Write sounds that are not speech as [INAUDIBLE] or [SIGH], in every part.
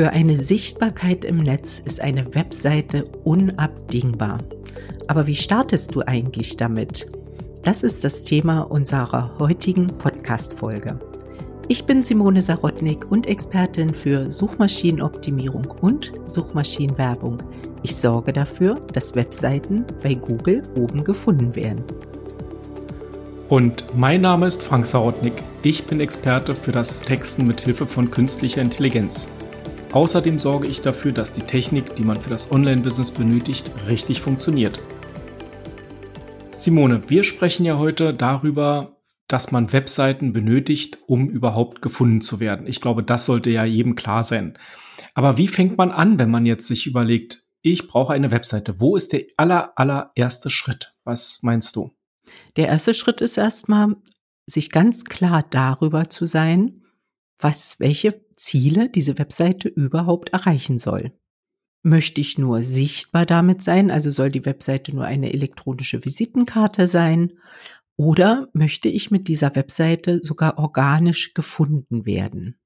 Für eine Sichtbarkeit im Netz ist eine Webseite unabdingbar. Aber wie startest du eigentlich damit? Das ist das Thema unserer heutigen Podcast-Folge. Ich bin Simone Sarotnik und Expertin für Suchmaschinenoptimierung und Suchmaschinenwerbung. Ich sorge dafür, dass Webseiten bei Google oben gefunden werden. Und mein Name ist Frank Sarotnik. Ich bin Experte für das Texten mit Hilfe von künstlicher Intelligenz. Außerdem sorge ich dafür, dass die Technik, die man für das Online-Business benötigt, richtig funktioniert. Simone, wir sprechen ja heute darüber, dass man Webseiten benötigt, um überhaupt gefunden zu werden. Ich glaube, das sollte ja jedem klar sein. Aber wie fängt man an, wenn man jetzt sich überlegt, ich brauche eine Webseite? Wo ist der aller, allererste Schritt? Was meinst du? Der erste Schritt ist erstmal, sich ganz klar darüber zu sein, was, welche Ziele diese Webseite überhaupt erreichen soll. Möchte ich nur sichtbar damit sein, also soll die Webseite nur eine elektronische Visitenkarte sein, oder möchte ich mit dieser Webseite sogar organisch gefunden werden?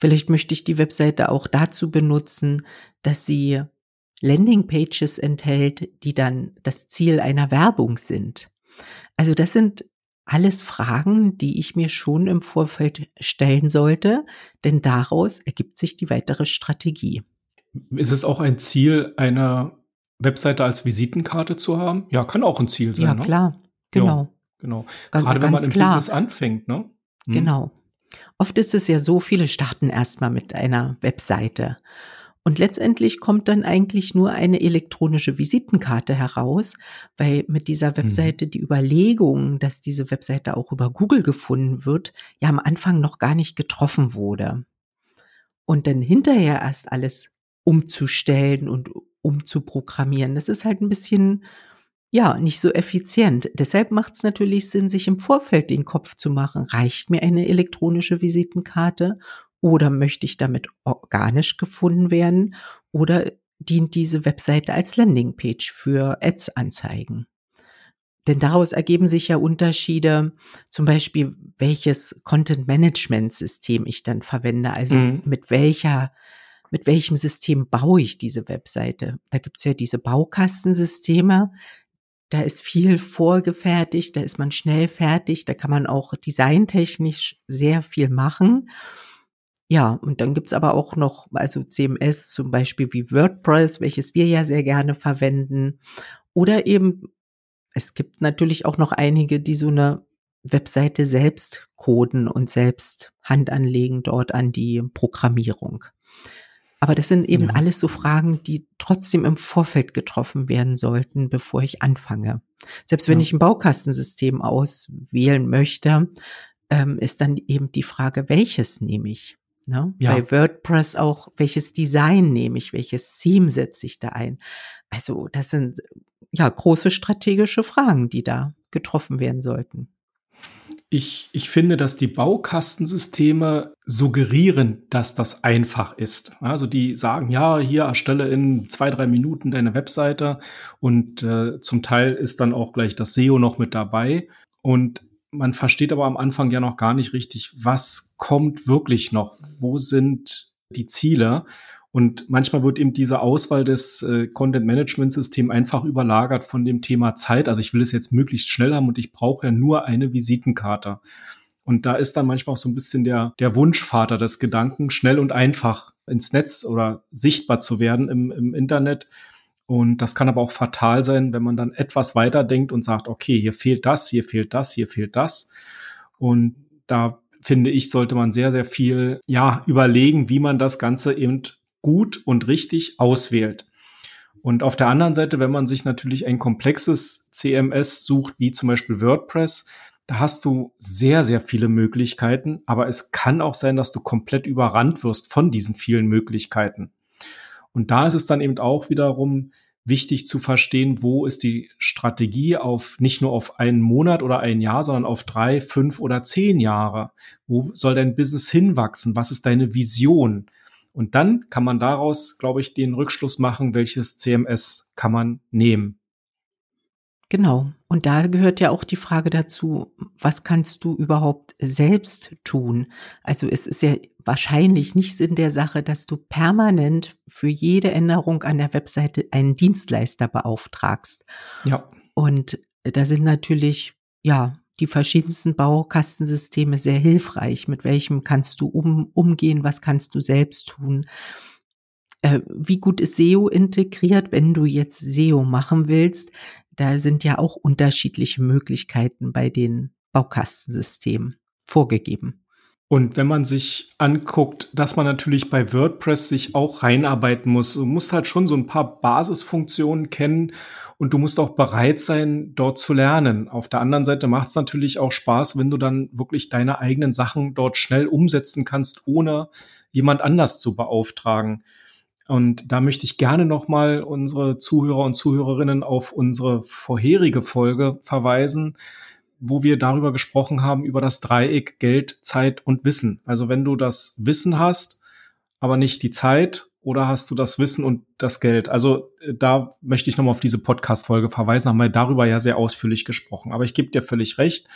Vielleicht möchte ich die Webseite auch dazu benutzen, dass sie Landingpages enthält, die dann das Ziel einer Werbung sind. Also das sind alles Fragen, die ich mir schon im Vorfeld stellen sollte, denn daraus ergibt sich die weitere Strategie. Ist es auch ein Ziel, eine Webseite als Visitenkarte zu haben? Ja, kann auch ein Ziel sein. Ja, ne? klar, genau. Ja, genau. Gerade wenn man im klar. Business anfängt, ne? Hm. Genau. Oft ist es ja so, viele starten erstmal mit einer Webseite. Und letztendlich kommt dann eigentlich nur eine elektronische Visitenkarte heraus, weil mit dieser mhm. Webseite die Überlegung, dass diese Webseite auch über Google gefunden wird, ja am Anfang noch gar nicht getroffen wurde. Und dann hinterher erst alles umzustellen und umzuprogrammieren, das ist halt ein bisschen, ja, nicht so effizient. Deshalb macht es natürlich Sinn, sich im Vorfeld den Kopf zu machen, reicht mir eine elektronische Visitenkarte oder möchte ich damit organisch gefunden werden? Oder dient diese Webseite als Landingpage für Ads-Anzeigen? Denn daraus ergeben sich ja Unterschiede, zum Beispiel welches Content-Management-System ich dann verwende, also mhm. mit welcher, mit welchem System baue ich diese Webseite. Da gibt's ja diese Baukastensysteme, da ist viel vorgefertigt, da ist man schnell fertig, da kann man auch designtechnisch sehr viel machen. Ja, und dann gibt's aber auch noch, also CMS zum Beispiel wie WordPress, welches wir ja sehr gerne verwenden. Oder eben, es gibt natürlich auch noch einige, die so eine Webseite selbst coden und selbst Hand anlegen dort an die Programmierung. Aber das sind eben ja. alles so Fragen, die trotzdem im Vorfeld getroffen werden sollten, bevor ich anfange. Selbst wenn ja. ich ein Baukastensystem auswählen möchte, ähm, ist dann eben die Frage, welches nehme ich? Ne? Ja. Bei WordPress auch, welches Design nehme ich, welches Theme setze ich da ein? Also das sind ja große strategische Fragen, die da getroffen werden sollten. Ich, ich finde, dass die Baukastensysteme suggerieren, dass das einfach ist. Also die sagen, ja, hier erstelle in zwei, drei Minuten deine Webseite und äh, zum Teil ist dann auch gleich das SEO noch mit dabei. Und man versteht aber am Anfang ja noch gar nicht richtig, was kommt wirklich noch, wo sind die Ziele. Und manchmal wird eben diese Auswahl des äh, Content Management System einfach überlagert von dem Thema Zeit. Also ich will es jetzt möglichst schnell haben und ich brauche ja nur eine Visitenkarte. Und da ist dann manchmal auch so ein bisschen der, der Wunschvater des Gedanken, schnell und einfach ins Netz oder sichtbar zu werden im, im Internet. Und das kann aber auch fatal sein, wenn man dann etwas weiter denkt und sagt, okay, hier fehlt das, hier fehlt das, hier fehlt das. Und da finde ich, sollte man sehr, sehr viel, ja, überlegen, wie man das Ganze eben gut und richtig auswählt. Und auf der anderen Seite, wenn man sich natürlich ein komplexes CMS sucht, wie zum Beispiel WordPress, da hast du sehr, sehr viele Möglichkeiten, aber es kann auch sein, dass du komplett überrannt wirst von diesen vielen Möglichkeiten. Und da ist es dann eben auch wiederum wichtig zu verstehen, wo ist die Strategie auf nicht nur auf einen Monat oder ein Jahr, sondern auf drei, fünf oder zehn Jahre. Wo soll dein Business hinwachsen? Was ist deine Vision? Und dann kann man daraus, glaube ich, den Rückschluss machen, welches CMS kann man nehmen. Genau. Und da gehört ja auch die Frage dazu, was kannst du überhaupt selbst tun? Also es ist ja wahrscheinlich nicht in der Sache, dass du permanent für jede Änderung an der Webseite einen Dienstleister beauftragst. Ja. Und da sind natürlich, ja, die verschiedensten Baukastensysteme sehr hilfreich. Mit welchem kannst du um, umgehen? Was kannst du selbst tun? Äh, wie gut ist SEO integriert, wenn du jetzt SEO machen willst? Da sind ja auch unterschiedliche Möglichkeiten bei den Baukastensystemen vorgegeben. Und wenn man sich anguckt, dass man natürlich bei WordPress sich auch reinarbeiten muss, du musst halt schon so ein paar Basisfunktionen kennen und du musst auch bereit sein, dort zu lernen. Auf der anderen Seite macht es natürlich auch Spaß, wenn du dann wirklich deine eigenen Sachen dort schnell umsetzen kannst, ohne jemand anders zu beauftragen. Und da möchte ich gerne nochmal unsere Zuhörer und Zuhörerinnen auf unsere vorherige Folge verweisen, wo wir darüber gesprochen haben, über das Dreieck Geld, Zeit und Wissen. Also wenn du das Wissen hast, aber nicht die Zeit, oder hast du das Wissen und das Geld? Also äh, da möchte ich nochmal auf diese Podcast-Folge verweisen, haben wir darüber ja sehr ausführlich gesprochen. Aber ich gebe dir völlig recht,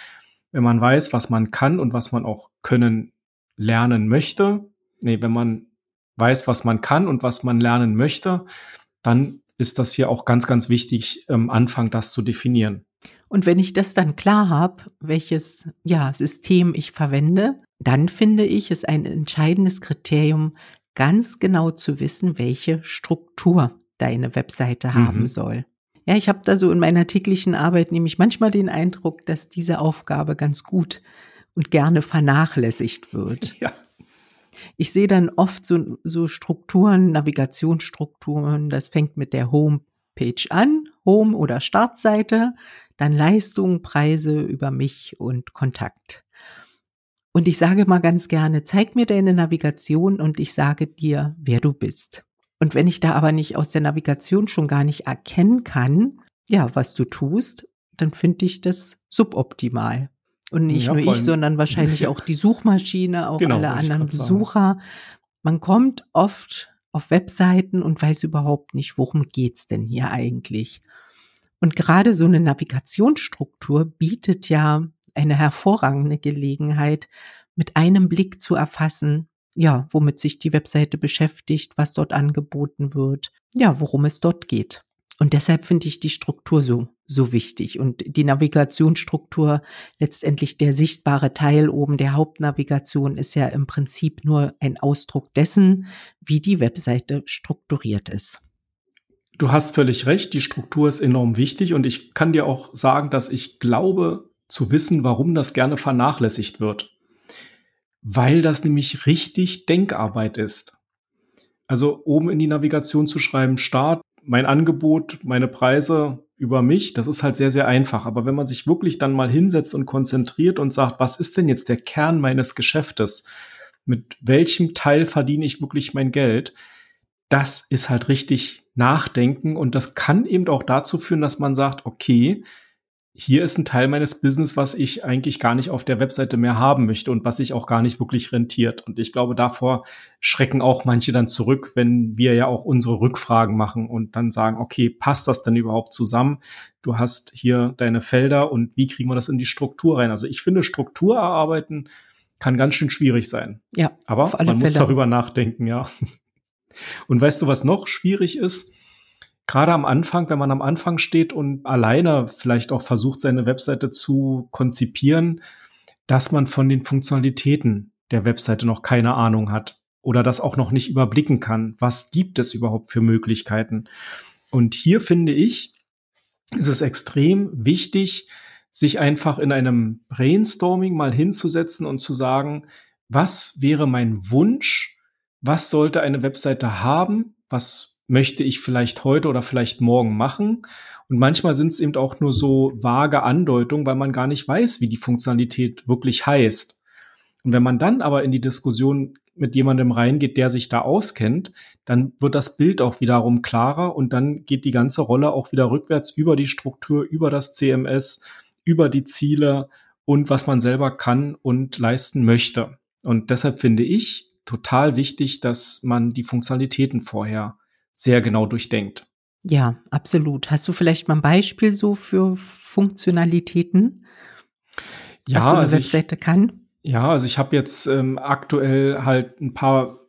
wenn man weiß, was man kann und was man auch können lernen möchte, nee, wenn man weiß, was man kann und was man lernen möchte, dann ist das hier auch ganz, ganz wichtig, am Anfang das zu definieren. Und wenn ich das dann klar habe, welches ja, System ich verwende, dann finde ich es ein entscheidendes Kriterium, ganz genau zu wissen, welche Struktur deine Webseite mhm. haben soll. Ja, ich habe da so in meiner täglichen Arbeit nämlich manchmal den Eindruck, dass diese Aufgabe ganz gut und gerne vernachlässigt wird. [LAUGHS] Ja. Ich sehe dann oft so, so Strukturen, Navigationsstrukturen, das fängt mit der Homepage an, Home oder Startseite, dann Leistung, Preise über mich und Kontakt. Und ich sage mal ganz gerne, zeig mir deine Navigation und ich sage dir, wer du bist. Und wenn ich da aber nicht aus der Navigation schon gar nicht erkennen kann, ja, was du tust, dann finde ich das suboptimal. Und nicht ja, nur ich, sondern wahrscheinlich [LAUGHS] auch die Suchmaschine, auch genau, alle anderen Besucher. Man kommt oft auf Webseiten und weiß überhaupt nicht, worum geht's denn hier eigentlich. Und gerade so eine Navigationsstruktur bietet ja eine hervorragende Gelegenheit, mit einem Blick zu erfassen, ja, womit sich die Webseite beschäftigt, was dort angeboten wird, ja, worum es dort geht. Und deshalb finde ich die Struktur so, so wichtig. Und die Navigationsstruktur, letztendlich der sichtbare Teil oben der Hauptnavigation, ist ja im Prinzip nur ein Ausdruck dessen, wie die Webseite strukturiert ist. Du hast völlig recht, die Struktur ist enorm wichtig und ich kann dir auch sagen, dass ich glaube zu wissen, warum das gerne vernachlässigt wird. Weil das nämlich richtig Denkarbeit ist. Also oben in die Navigation zu schreiben, Start, mein Angebot, meine Preise über mich, das ist halt sehr, sehr einfach. Aber wenn man sich wirklich dann mal hinsetzt und konzentriert und sagt, was ist denn jetzt der Kern meines Geschäftes? Mit welchem Teil verdiene ich wirklich mein Geld? Das ist halt richtig nachdenken und das kann eben auch dazu führen, dass man sagt, okay, hier ist ein Teil meines Business, was ich eigentlich gar nicht auf der Webseite mehr haben möchte und was sich auch gar nicht wirklich rentiert. Und ich glaube, davor schrecken auch manche dann zurück, wenn wir ja auch unsere Rückfragen machen und dann sagen, okay, passt das denn überhaupt zusammen? Du hast hier deine Felder und wie kriegen wir das in die Struktur rein? Also ich finde, Struktur erarbeiten kann ganz schön schwierig sein. Ja. Aber man Fälle. muss darüber nachdenken, ja. [LAUGHS] Und weißt du, was noch schwierig ist? Gerade am Anfang, wenn man am Anfang steht und alleine vielleicht auch versucht, seine Webseite zu konzipieren, dass man von den Funktionalitäten der Webseite noch keine Ahnung hat oder das auch noch nicht überblicken kann. Was gibt es überhaupt für Möglichkeiten? Und hier finde ich, ist es extrem wichtig, sich einfach in einem Brainstorming mal hinzusetzen und zu sagen, was wäre mein Wunsch? Was sollte eine Webseite haben? Was möchte ich vielleicht heute oder vielleicht morgen machen. Und manchmal sind es eben auch nur so vage Andeutungen, weil man gar nicht weiß, wie die Funktionalität wirklich heißt. Und wenn man dann aber in die Diskussion mit jemandem reingeht, der sich da auskennt, dann wird das Bild auch wiederum klarer und dann geht die ganze Rolle auch wieder rückwärts über die Struktur, über das CMS, über die Ziele und was man selber kann und leisten möchte. Und deshalb finde ich total wichtig, dass man die Funktionalitäten vorher sehr genau durchdenkt. Ja, absolut. Hast du vielleicht mal ein Beispiel so für Funktionalitäten, ja, was so eine also Webseite ich, kann? ja, also ich habe jetzt ähm, aktuell halt ein paar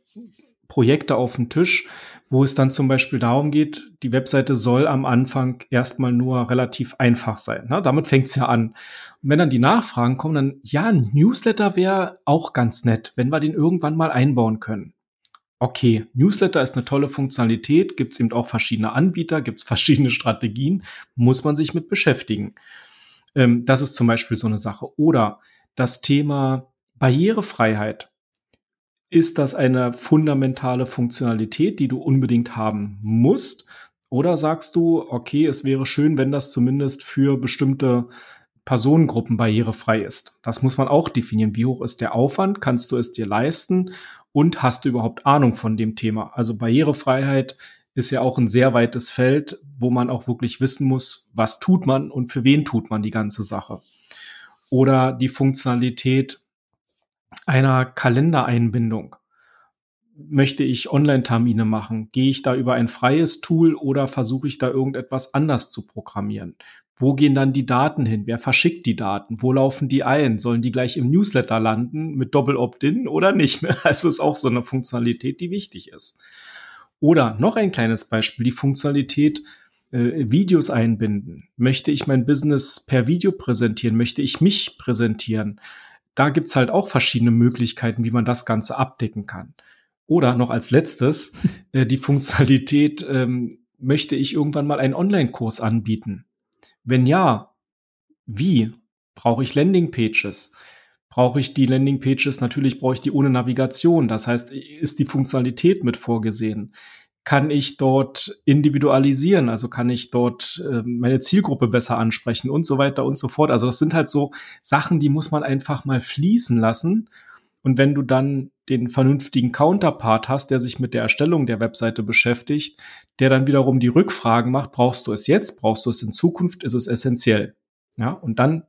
Projekte auf dem Tisch, wo es dann zum Beispiel darum geht, die Webseite soll am Anfang erstmal nur relativ einfach sein. Ne? Damit fängt's ja an. Und wenn dann die Nachfragen kommen, dann ja, ein Newsletter wäre auch ganz nett, wenn wir den irgendwann mal einbauen können. Okay, Newsletter ist eine tolle Funktionalität, gibt's eben auch verschiedene Anbieter, gibt's [LAUGHS] verschiedene Strategien, muss man sich mit beschäftigen. Ähm, das ist zum Beispiel so eine Sache. Oder das Thema Barrierefreiheit ist das eine fundamentale Funktionalität, die du unbedingt haben musst? Oder sagst du, okay, es wäre schön, wenn das zumindest für bestimmte Personengruppen barrierefrei ist? Das muss man auch definieren. Wie hoch ist der Aufwand? Kannst du es dir leisten? Und hast du überhaupt Ahnung von dem Thema? Also Barrierefreiheit ist ja auch ein sehr weites Feld, wo man auch wirklich wissen muss, was tut man und für wen tut man die ganze Sache. Oder die Funktionalität, einer Kalendereinbindung. Möchte ich Online-Termine machen? Gehe ich da über ein freies Tool oder versuche ich da irgendetwas anders zu programmieren? Wo gehen dann die Daten hin? Wer verschickt die Daten? Wo laufen die ein? Sollen die gleich im Newsletter landen mit Doppel-Opt-in oder nicht? [LAUGHS] Also ist auch so eine Funktionalität, die wichtig ist. Oder noch ein kleines Beispiel, die Funktionalität äh, Videos einbinden. Möchte ich mein Business per Video präsentieren? Möchte ich mich präsentieren? da gibt's halt auch verschiedene Möglichkeiten, wie man das Ganze abdecken kann. Oder noch als letztes [LAUGHS] äh, die Funktionalität, ähm, möchte ich irgendwann mal einen Online-Kurs anbieten? Wenn ja, wie? Brauche ich Landing-Pages? Brauche ich die Landing-Pages? Natürlich brauche ich die ohne Navigation. Das heißt, ist die Funktionalität mit vorgesehen? kann ich dort individualisieren, also kann ich dort äh, meine Zielgruppe besser ansprechen und so weiter und so fort. Also das sind halt so Sachen, die muss man einfach mal fließen lassen. Und wenn du dann den vernünftigen Counterpart hast, der sich mit der Erstellung der Webseite beschäftigt, der dann wiederum die Rückfragen macht, brauchst du es jetzt, brauchst du es in Zukunft, ist es essentiell. Ja, und dann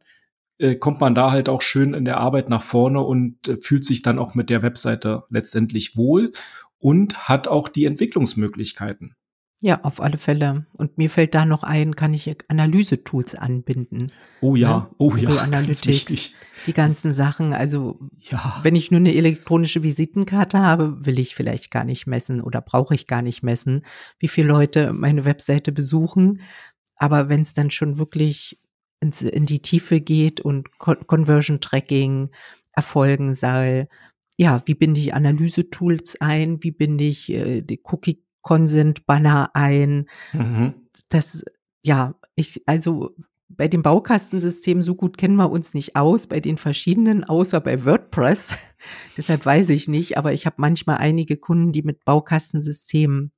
äh, kommt man da halt auch schön in der Arbeit nach vorne und äh, fühlt sich dann auch mit der Webseite letztendlich wohl und hat auch die Entwicklungsmöglichkeiten. Ja, auf alle Fälle. Und mir fällt da noch ein, kann ich Analyse-Tools anbinden. Oh ja, ne? oh Google [LAUGHS] ja, Analytics, die ganzen Sachen. Also ja. wenn ich nur eine elektronische Visitenkarte habe, will ich vielleicht gar nicht messen oder brauche ich gar nicht messen, wie viele Leute meine Webseite besuchen. Aber wenn es dann schon wirklich ins, in die Tiefe geht und Conversion Tracking erfolgen soll, ja, wie binde ich Analyse-Tools ein, wie binde ich äh, die Cookie-Consent-Banner ein. Mhm. Das, ja, ich, also bei dem Baukastensystem so gut kennen wir uns nicht aus, bei den verschiedenen, außer bei WordPress. [LAUGHS] Deshalb weiß ich nicht, aber ich habe manchmal einige Kunden, die mit Baukastensystemen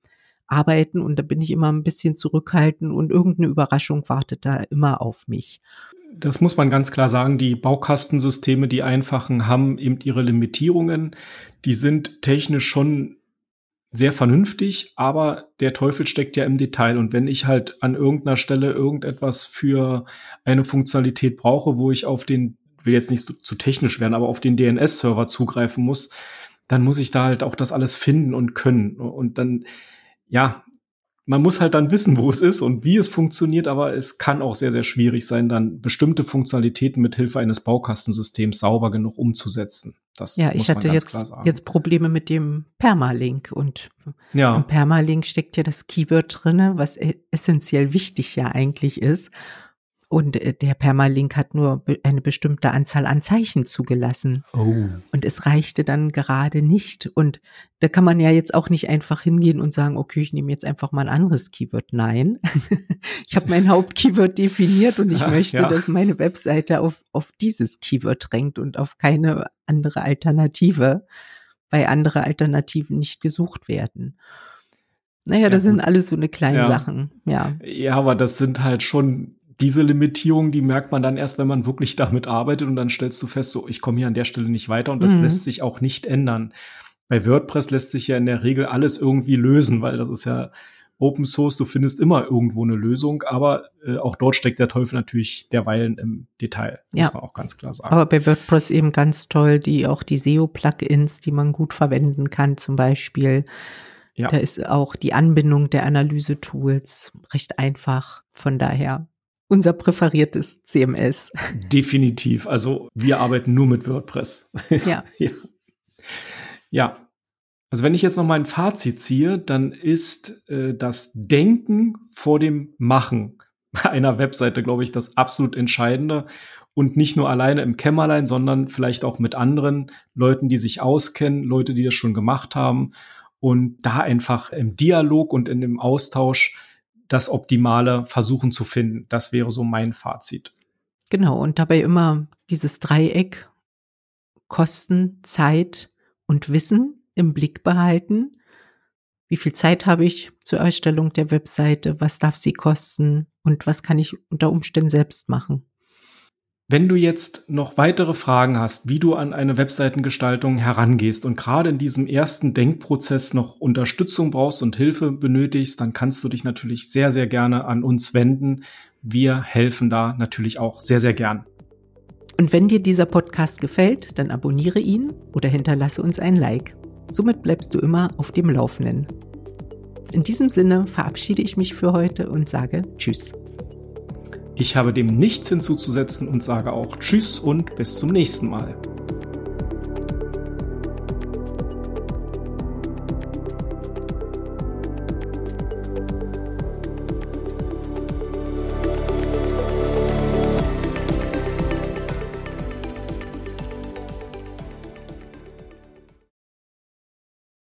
arbeiten und da bin ich immer ein bisschen zurückhaltend und irgendeine Überraschung wartet da immer auf mich das muss man ganz klar sagen, die Baukastensysteme, die einfachen, haben eben ihre Limitierungen. Die sind technisch schon sehr vernünftig, aber der Teufel steckt ja im Detail. Und wenn ich halt an irgendeiner Stelle irgendetwas für eine Funktionalität brauche, wo ich auf den, will jetzt nicht zu, zu technisch werden, aber auf den DNS-Server zugreifen muss, dann muss ich da halt auch das alles finden und können. Und dann, ja, man muss halt dann wissen, wo es ist und wie es funktioniert, aber es kann auch sehr, sehr schwierig sein, dann bestimmte Funktionalitäten mit Hilfe eines Baukastensystems sauber genug umzusetzen. Das ja, ich hatte jetzt, jetzt Probleme mit dem Permalink und ja. im Permalink steckt ja das Keyword drinne, was e-, essentiell wichtig ja eigentlich ist. Und äh, der Permalink hat nur eine bestimmte Anzahl an Zeichen zugelassen. Oh. Und es reichte dann gerade nicht. Und da kann man ja jetzt auch nicht einfach hingehen und sagen, okay, ich nehme jetzt einfach mal ein anderes Keyword. Nein, [LAUGHS] ich habe mein Hauptkeyword definiert und ich ja, möchte, ja. dass meine Webseite auf, auf dieses Keyword drängt und auf keine andere Alternative, weil andere Alternativen nicht gesucht werden. Naja, das ja, sind alles so eine kleine Sachen, ja. Ja, aber das sind halt schon diese Limitierung, die merkt man dann erst, wenn man wirklich [LAUGHS] damit arbeitet und dann stellst du fest, so, ich komme hier an der Stelle nicht weiter und das mhm. lässt sich auch nicht ändern. Bei WordPress lässt sich ja in der Regel alles irgendwie lösen, weil das ist ja Open Source, du findest immer irgendwo eine Lösung, aber äh, auch dort steckt der Teufel natürlich derweilen im Detail, muss ja. man auch ganz klar sagen. Aber bei WordPress eben ganz toll, die auch die SEO-Plugins, die man gut verwenden kann, zum Beispiel Ja. Da ist auch die Anbindung der Analyse-Tools recht einfach. Von daher unser präferiertes CMS. Definitiv. Also wir arbeiten nur mit WordPress. [LAUGHS] Ja. [LAUGHS] ja. ja. Also wenn ich jetzt noch mal ein Fazit ziehe, dann ist äh, das Denken vor dem Machen einer Webseite, glaube ich, das absolut Entscheidende. Und nicht nur alleine im Kämmerlein, sondern vielleicht auch mit anderen Leuten, die sich auskennen, Leute, die das schon gemacht haben. Und da einfach im Dialog und in dem Austausch das Optimale versuchen zu finden. Das wäre so mein Fazit. Genau, und dabei immer dieses Dreieck Kosten, Zeit und Wissen im Blick behalten. Wie viel Zeit habe ich zur Erstellung der Webseite? Was darf sie kosten? Und was kann ich unter Umständen selbst machen? Wenn du jetzt noch weitere Fragen hast, wie du an eine Webseitengestaltung herangehst und gerade in diesem ersten Denkprozess noch Unterstützung brauchst und Hilfe benötigst, dann kannst du dich natürlich sehr, sehr gerne an uns wenden. Wir helfen da natürlich auch sehr, sehr gern. Und wenn dir dieser Podcast gefällt, dann abonniere ihn oder hinterlasse uns ein Like. Somit bleibst du immer auf dem Laufenden. In diesem Sinne verabschiede ich mich für heute und sage Tschüss. Ich habe dem nichts hinzuzusetzen und sage auch Tschüss und bis zum nächsten Mal.